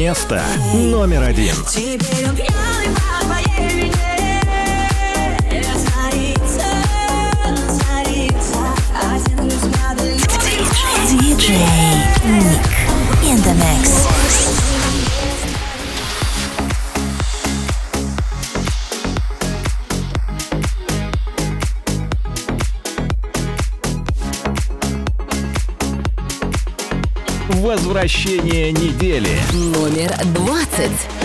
Место номер один. Теперь он пьяный по возвращение недели. Номер двадцать.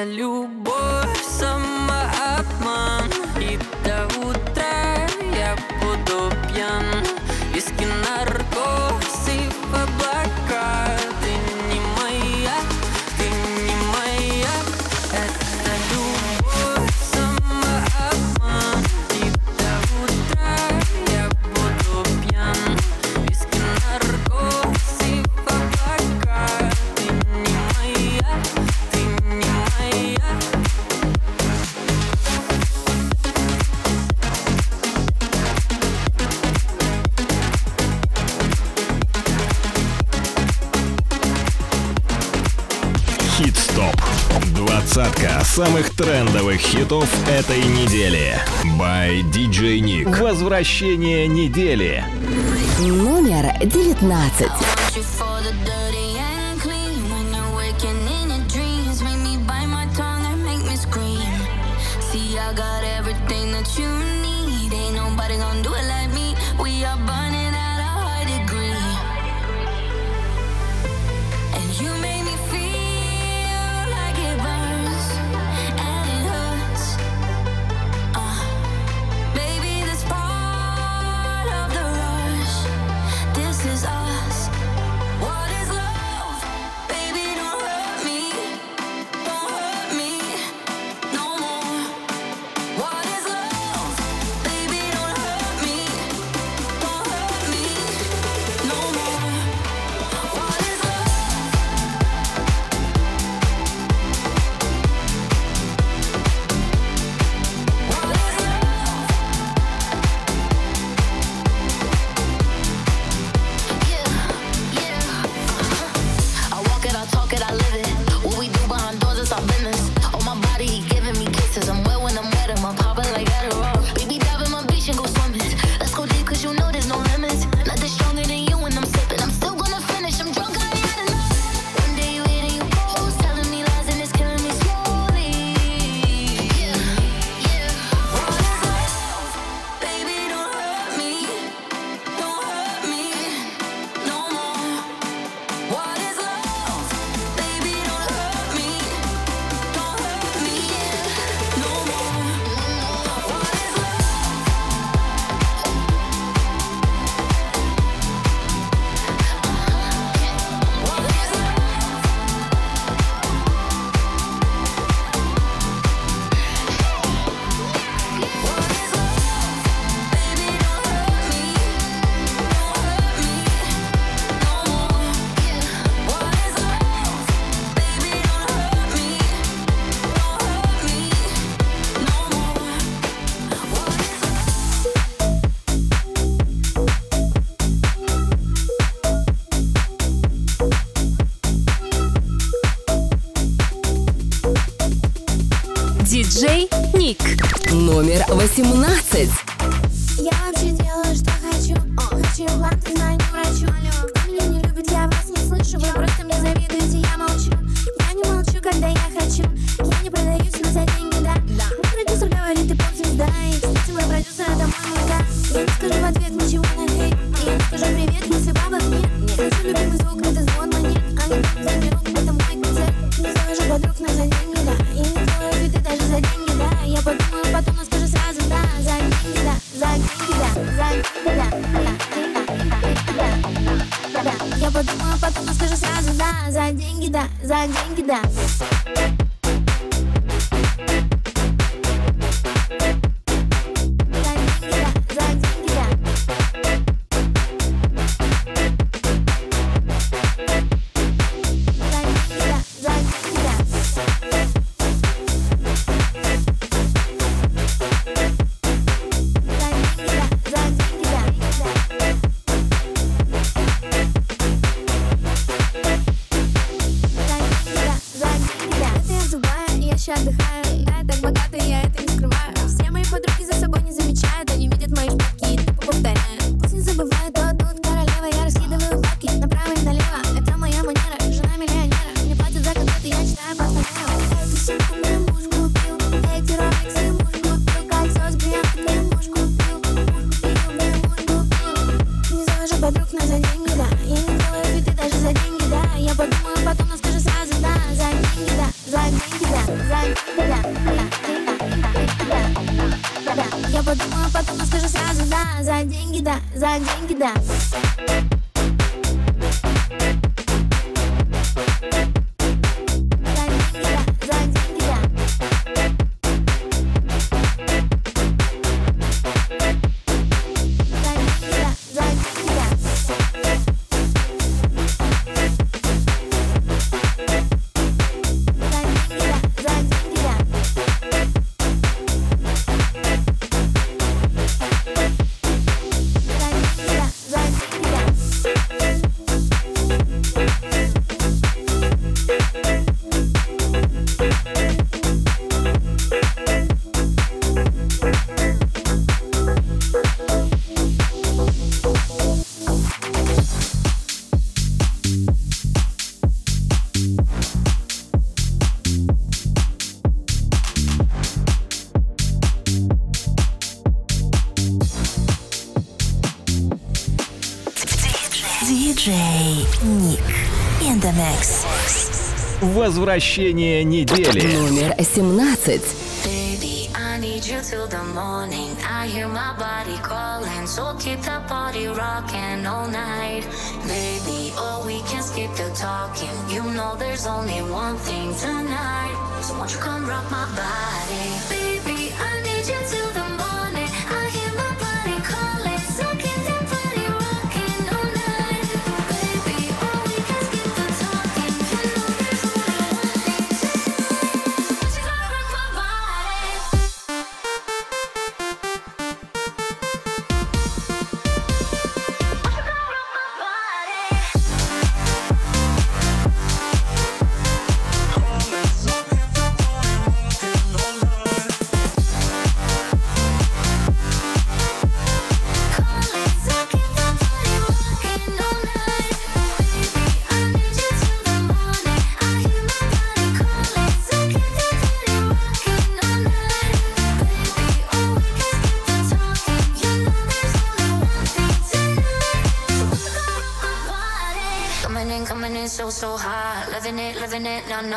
Salute. лучших хитов этой недели. By DJ Nick. Возвращение недели. Номер девятнадцать. da, zancen gida, zancen gida. Возвращение недели. Номер 17. need you till the morning. I hear my body calling, so keep the party rocking all night, baby. Oh, we can skip the talking. You know there's only one thing tonight, so won't you come rock my body?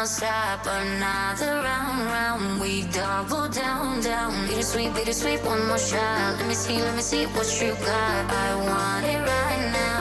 stop. Another round, round. We double down, down. Bittersweet, bittersweet, one more shot. Let me see, let me see what you got. I want it right now.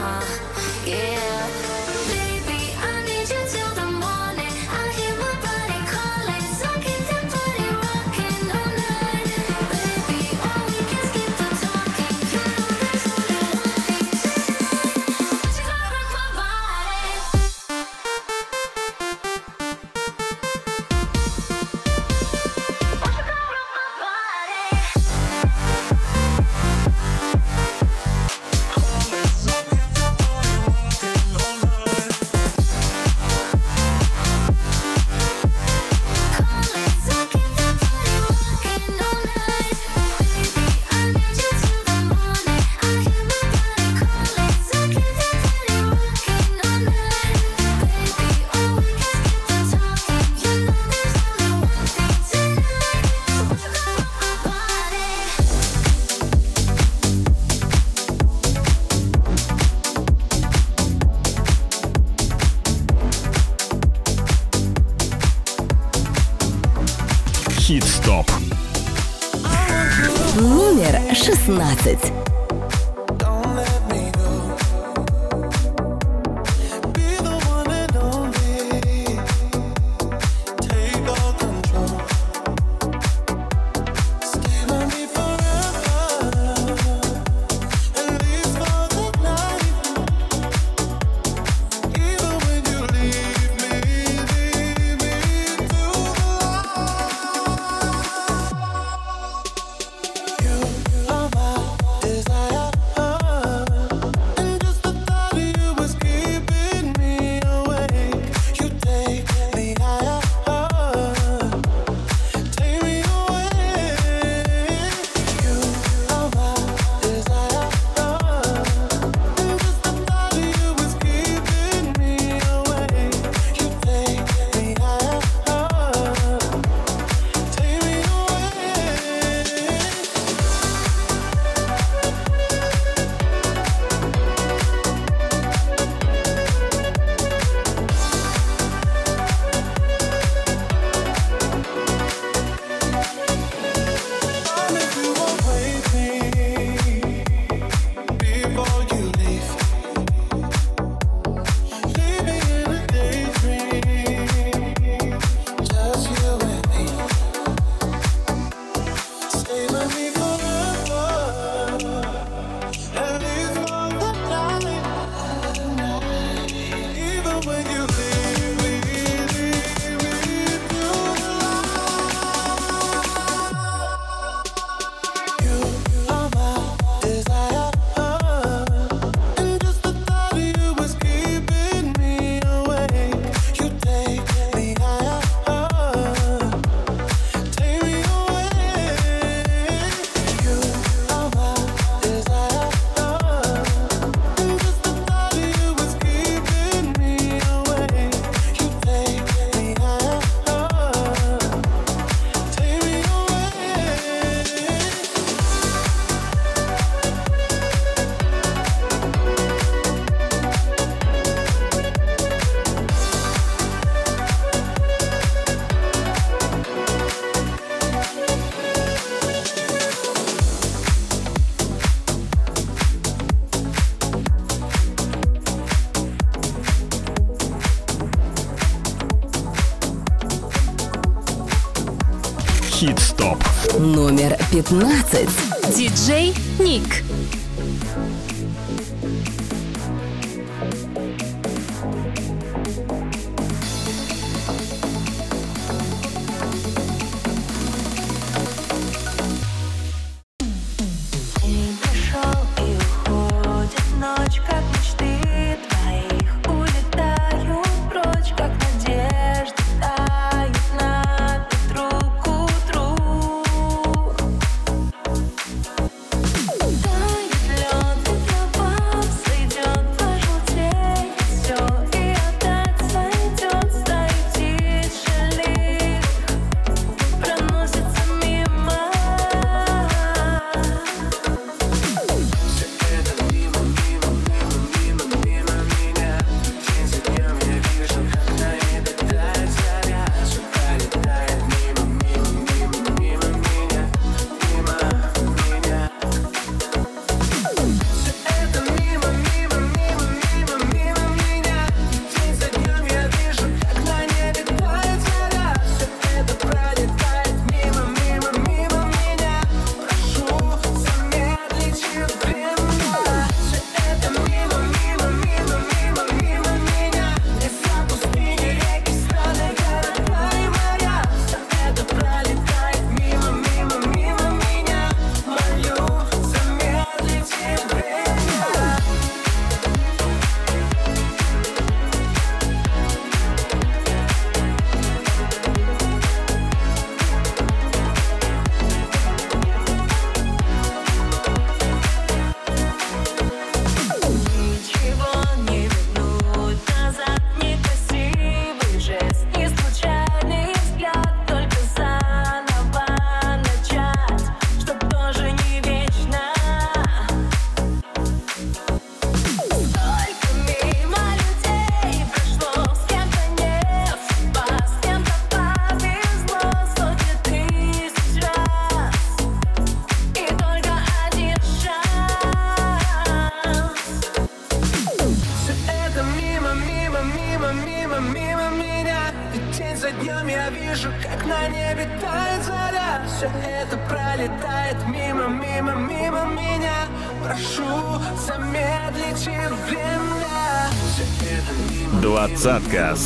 15. Диджей Ник.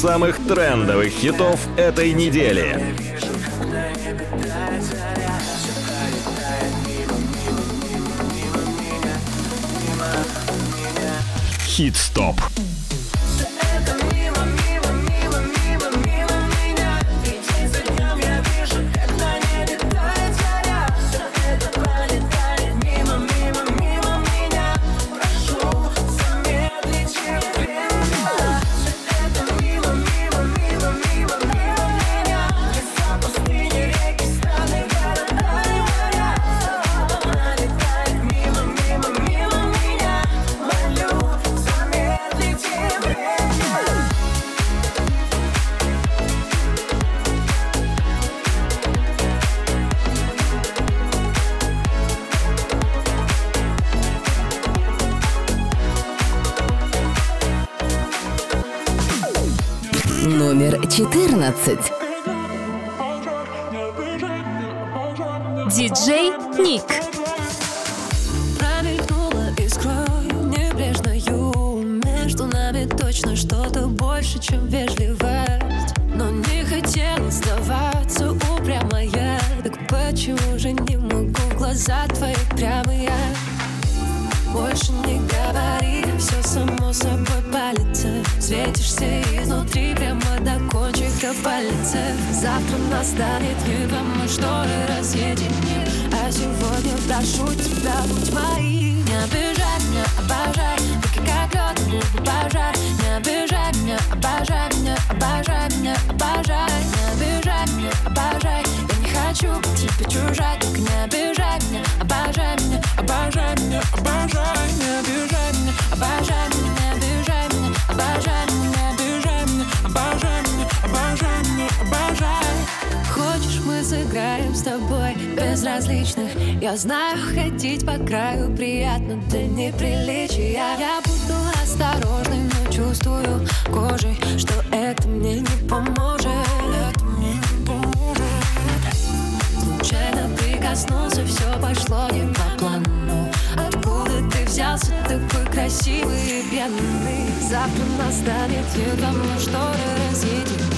Самых трендовых хитов этой недели. вижу, 14. Диджей Ник. Промелькнула искрой небрежною. Между нами точно что-то больше, чем вежливость. Но не хотела сдаваться упрямая. Так почему же не могу в глаза твои прямые? Больше не говори, все само собой палится. Светишься кончиков пальцев Завтра настанет миг, мы шторы разъединим А сегодня прошу тебя, будь моим. Не обижай меня, обожай. Руки как лед, губы пожар Не обижай меня, обожай меня, обожай меня, обожай. Не обижай меня, обожай. Я не хочу быть тебе чужой. Только не обижай меня, обожай меня, обожай меня, обожай. Не обижай меня, обожай меня, тобой безразличных. Я знаю, ходить по краю приятно до неприличия Я буду осторожной, но чувствую кожей Что это мне не поможет. Это мне не поможет. Случайно прикоснулся, все пошло не по плану. Откуда ты взялся такой красивый и пьяный Завтра настанет едва мы шторы разъедем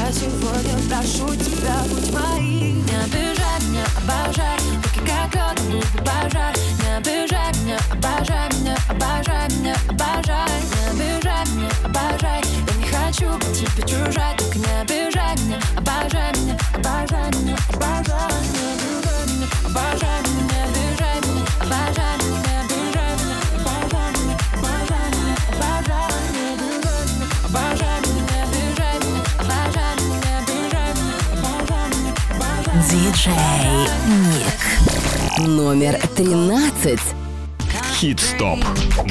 А сегодня прошу тебя, будь моим. Не обижай меня, обожай. Руки как лед, губы пожар Не обижай меня, обожай меня, обожай меня, обожай. Не обижай меня, обожай. Я не хочу быть тебе чужой. Только не обижай меня, обожай меня, обожай меня, обожай. Не обижай меня, обожай меня, не обижай меня, обожай меня, не обижай меня, обожай меня, обожай меня, обожай Диджей Ник. Номер 13. Хит-стоп.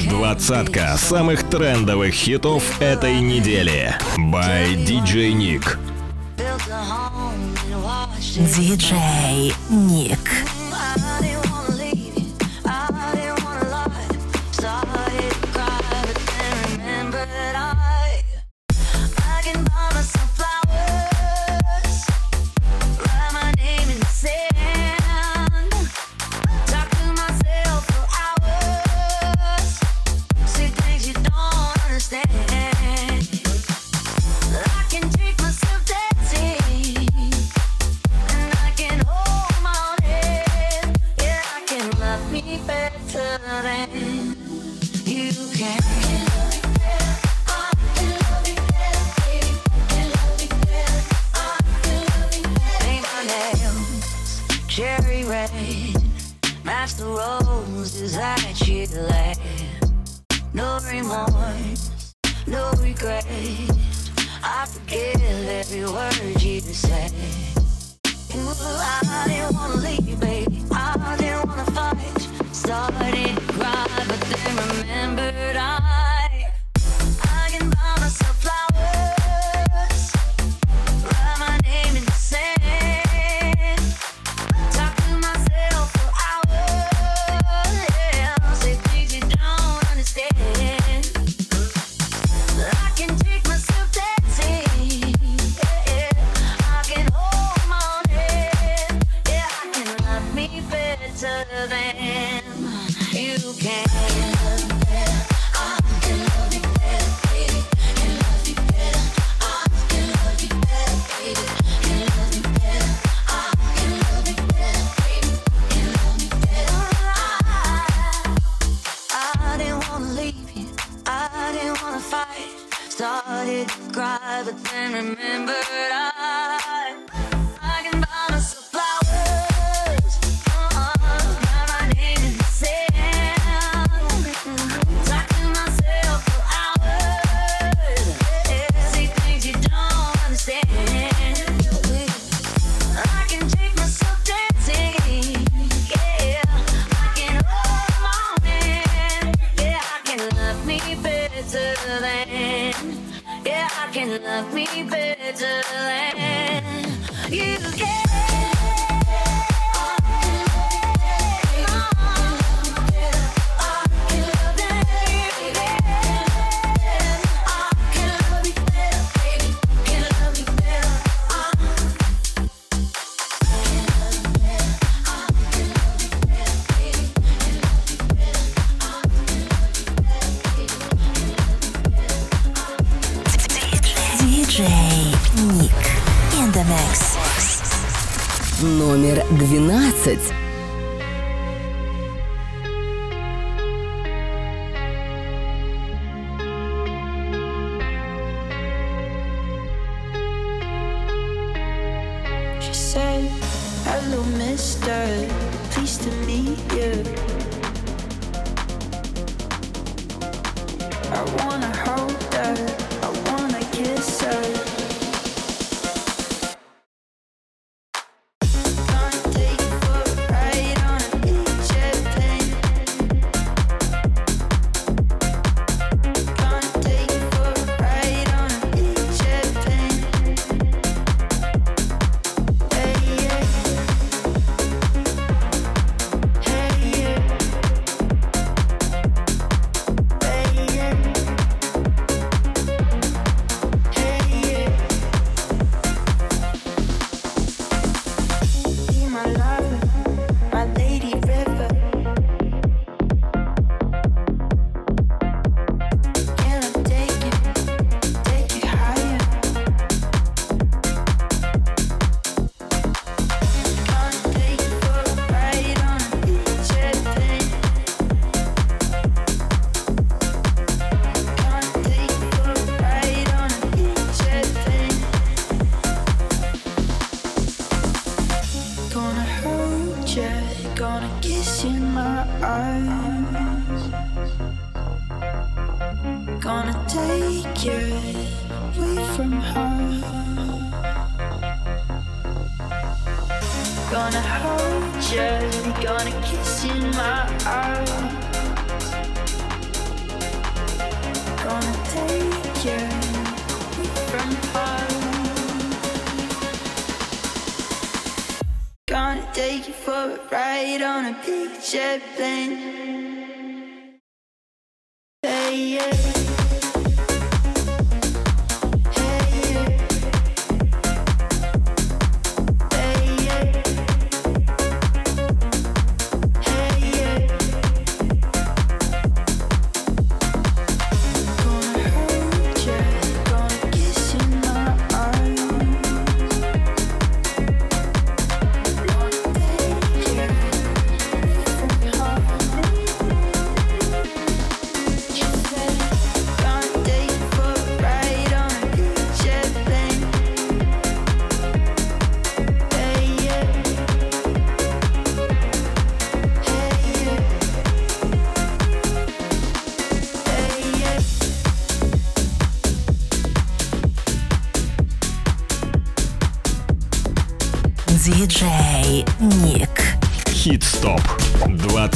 Двадцатка самых трендовых хитов этой недели. By DJ Nick. Диджей Ник. Cherry red, the roses that you left. No remorse, no regret. I forgive every word you said. Ooh, I didn't wanna leave, baby. I didn't wanna fight. Started to cry, but then remembered I I can buy myself flowers.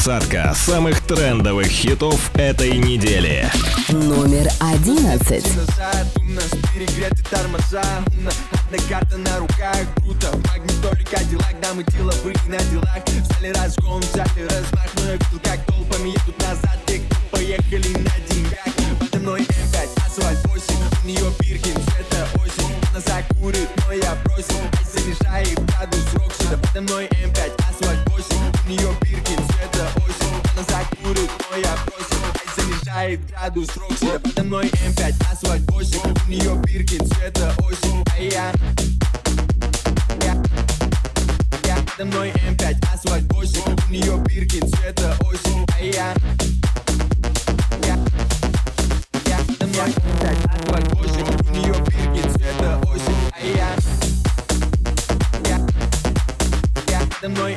двадцатка самых трендовых хитов этой недели. Номер одиннадцать. Поехали на деньгах Подо мной М5, асфальт 8 У нее Биркин, это осень Она закурит, но я бросил Ай, занижает градус Рокси Да подо мной М5, асфальт 8 У нее Ай, градус Рокси Подо мной М5, асфальт 8 У нее бирки цвета осень. Я Подо мной М5, асфальт 8 У нее бирки цвета осень. А я Я Я Подо мной М5, асфальт 8 У нее бирки цвета осень. А я Я Подо мной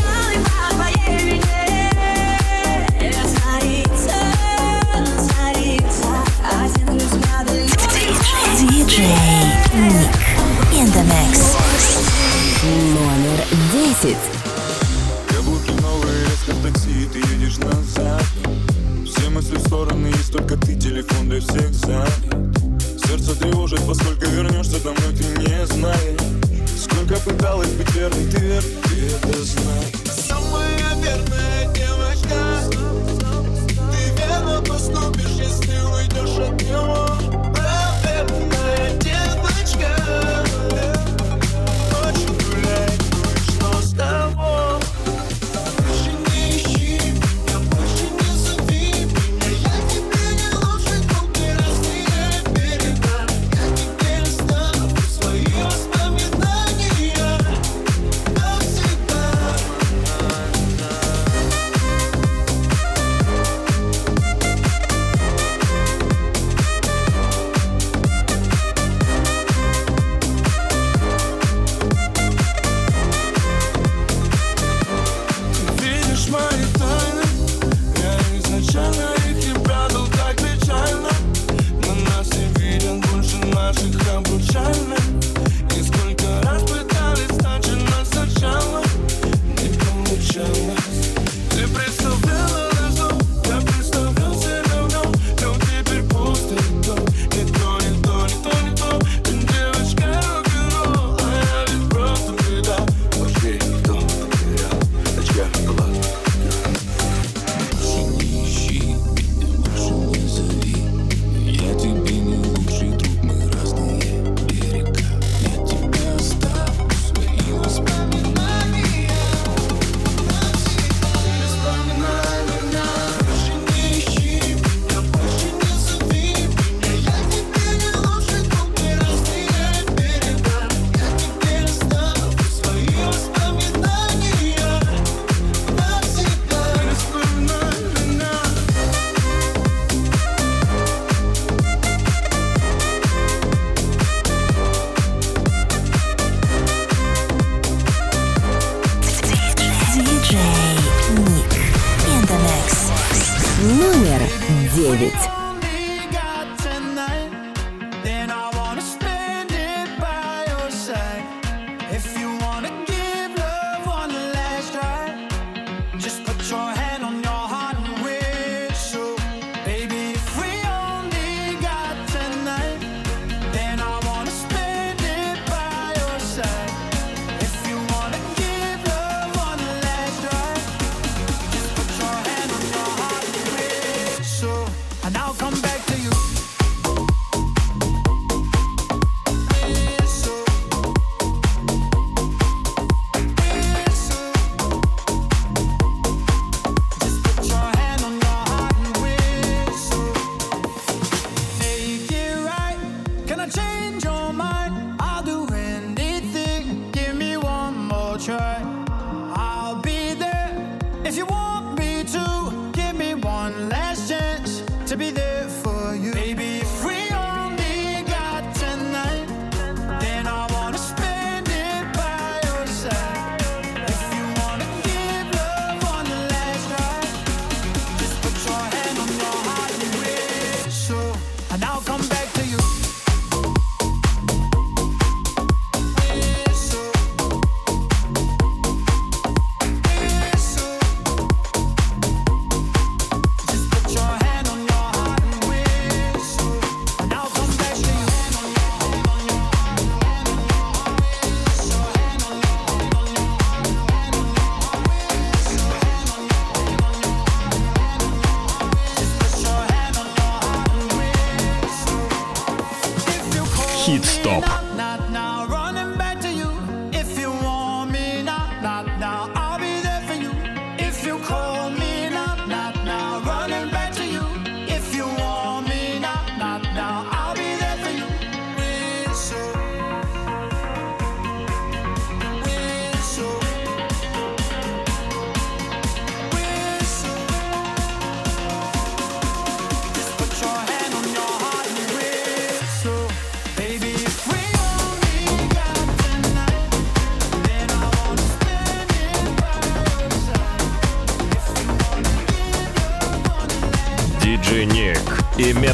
In the Mix. Номер 10. Каблуки новые, резко в такси, ты едешь назад. Все мысли в стороны, есть только ты, телефон для всех занят. Сердце тревожит, поскольку вернешься домой, ты не знаешь. Сколько пыталась быть верной, ты вер, ты это знаешь. Самая верная девочка.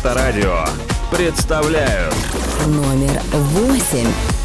Авторадио представляют номер восемь.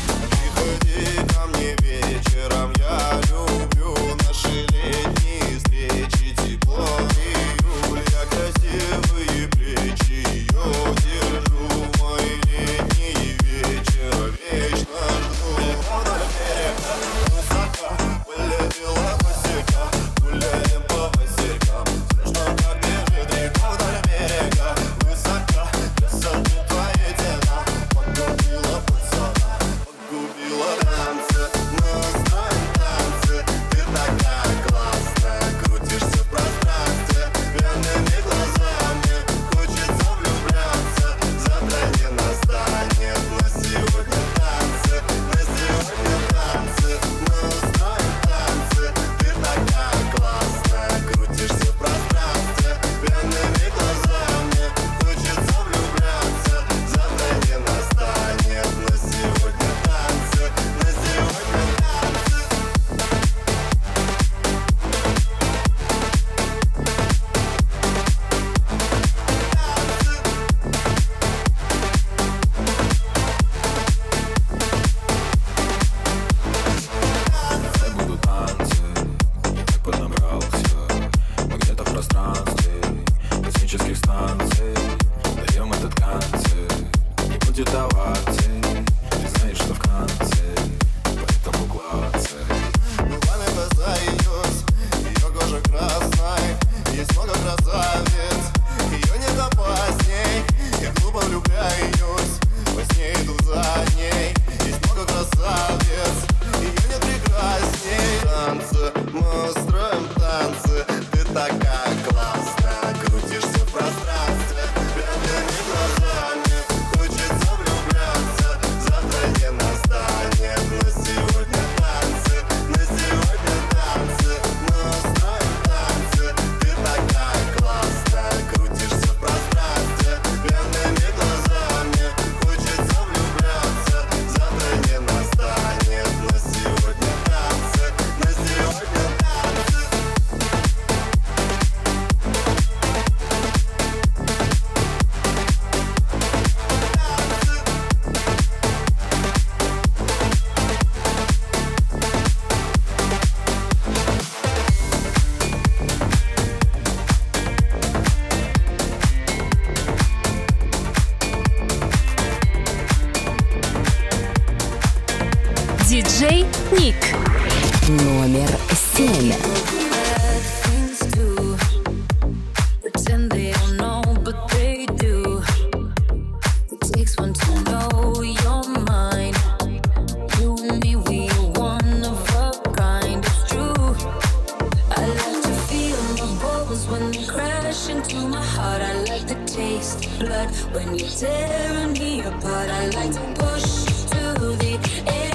when they crash into my heart. I like the taste, blood when you're tearing me apart. I like to push to the edge.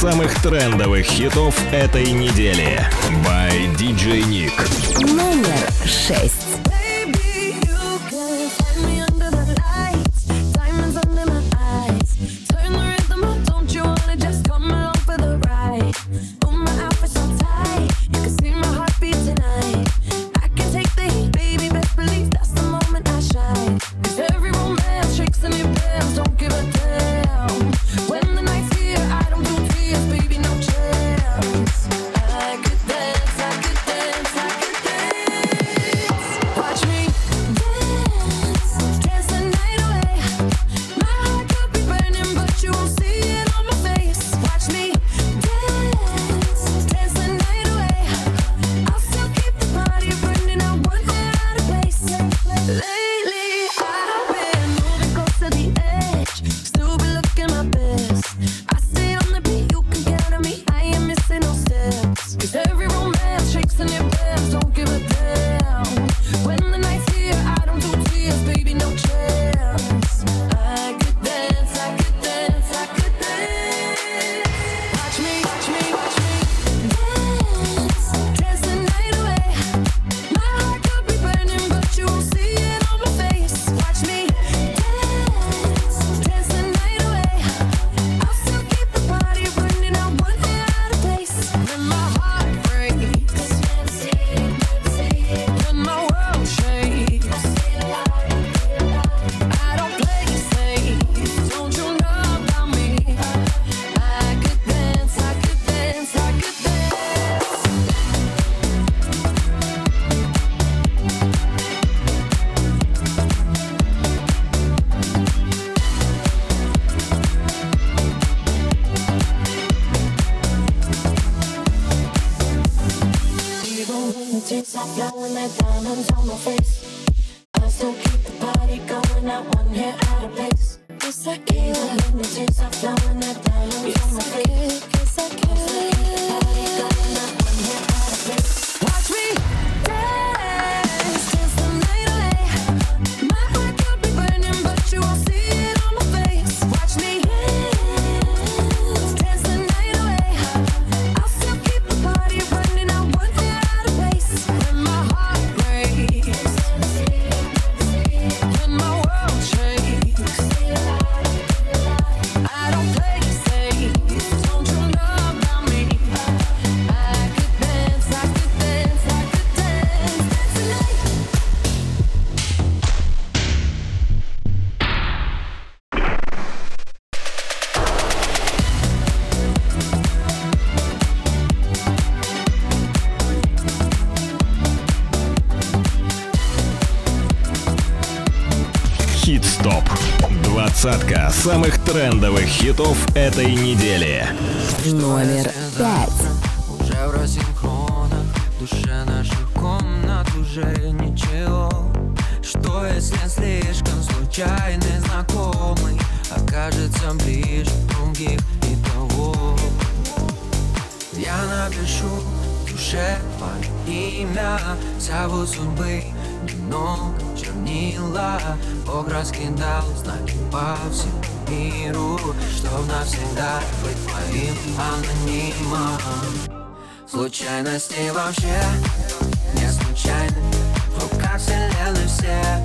самых трендовых хитов этой недели. By DJ Nick. Номер шесть. Стоп. Двадцатка самых трендовых хитов этой недели. Номер пять. Уже в рассинхронах, душе наших комнат уже ничего. Что если слишком случайный знакомый окажется ближе других и того? Я напишу душе мое имя, зовут судьбы, но синела Бог раскидал знаки по всему миру Чтоб навсегда быть моим анонимом. Случайности вообще не случайны В руках вселенной все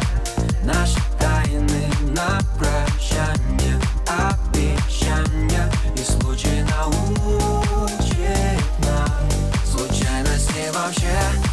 наши тайны на прощание Обещания и случай научит нам Случайности вообще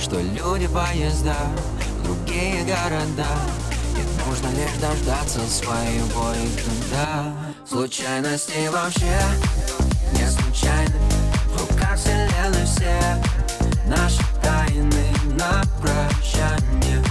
Что люди поезда, другие города. И нужно лишь дождаться своего и тогда Случайности вообще не случайны. В руках вселенной все наши тайны на прощание.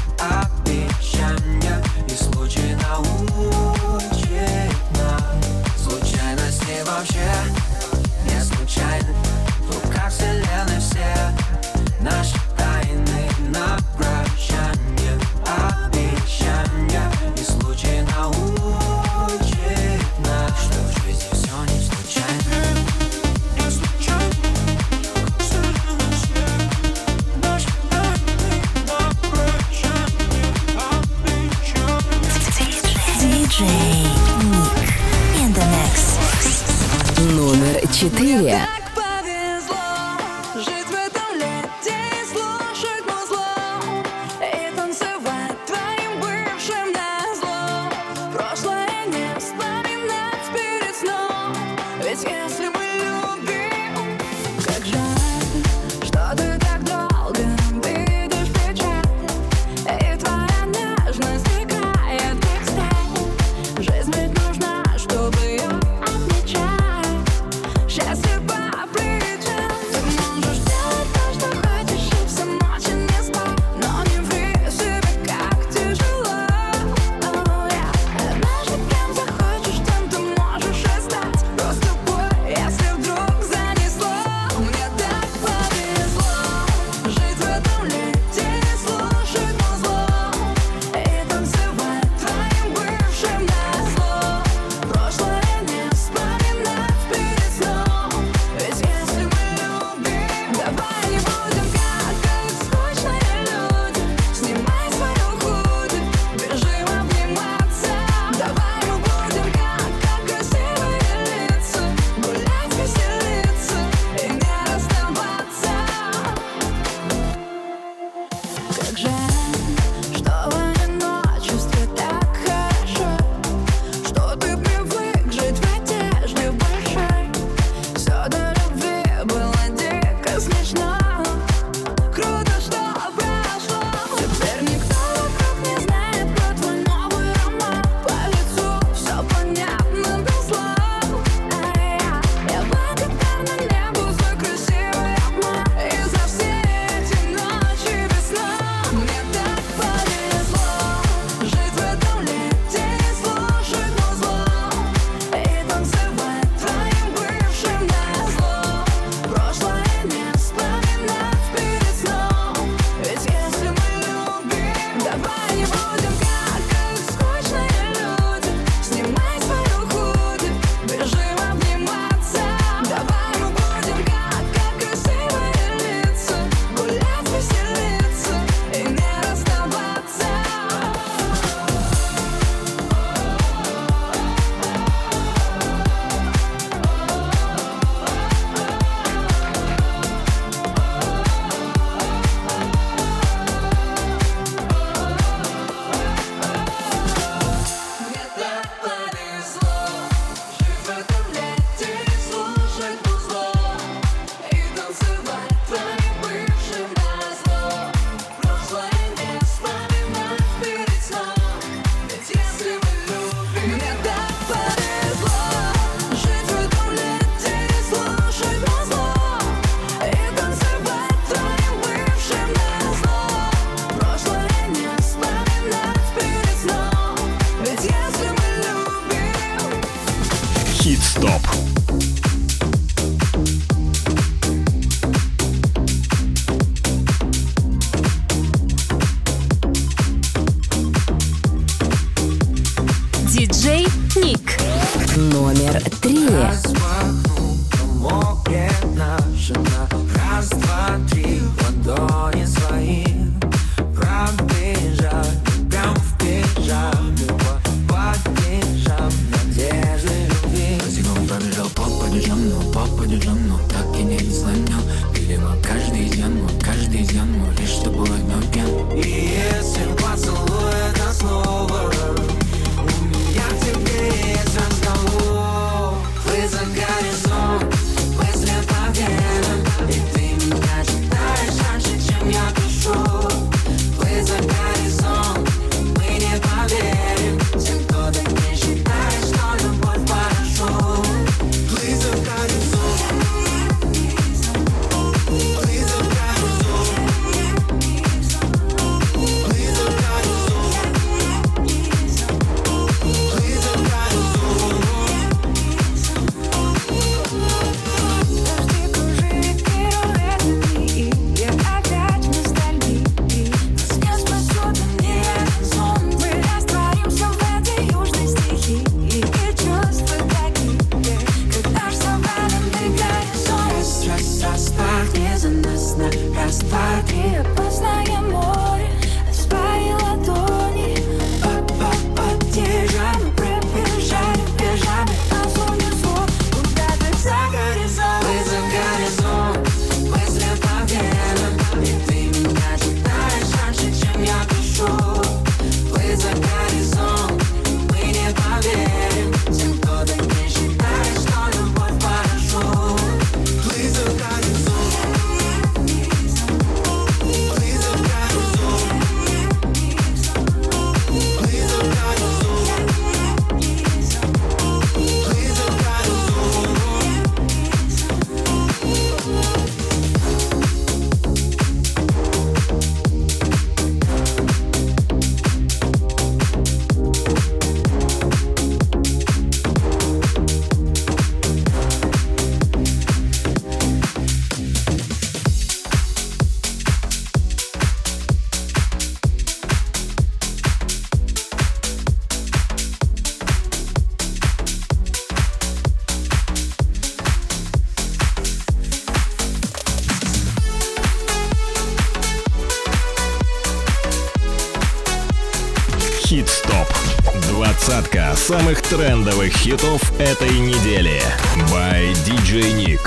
самых трендовых хитов этой недели. By DJ Nick.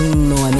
Номер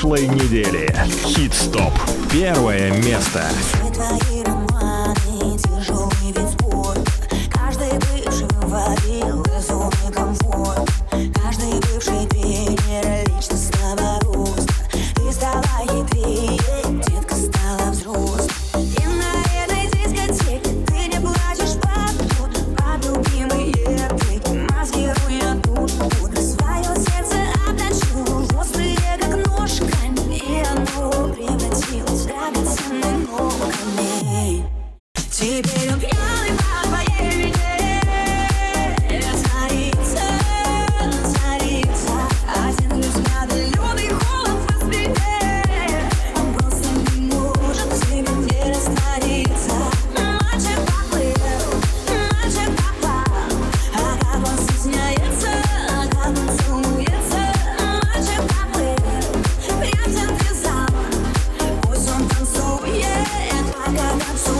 прошлой недели. Хит-стоп. Первое место. Мы твои I got so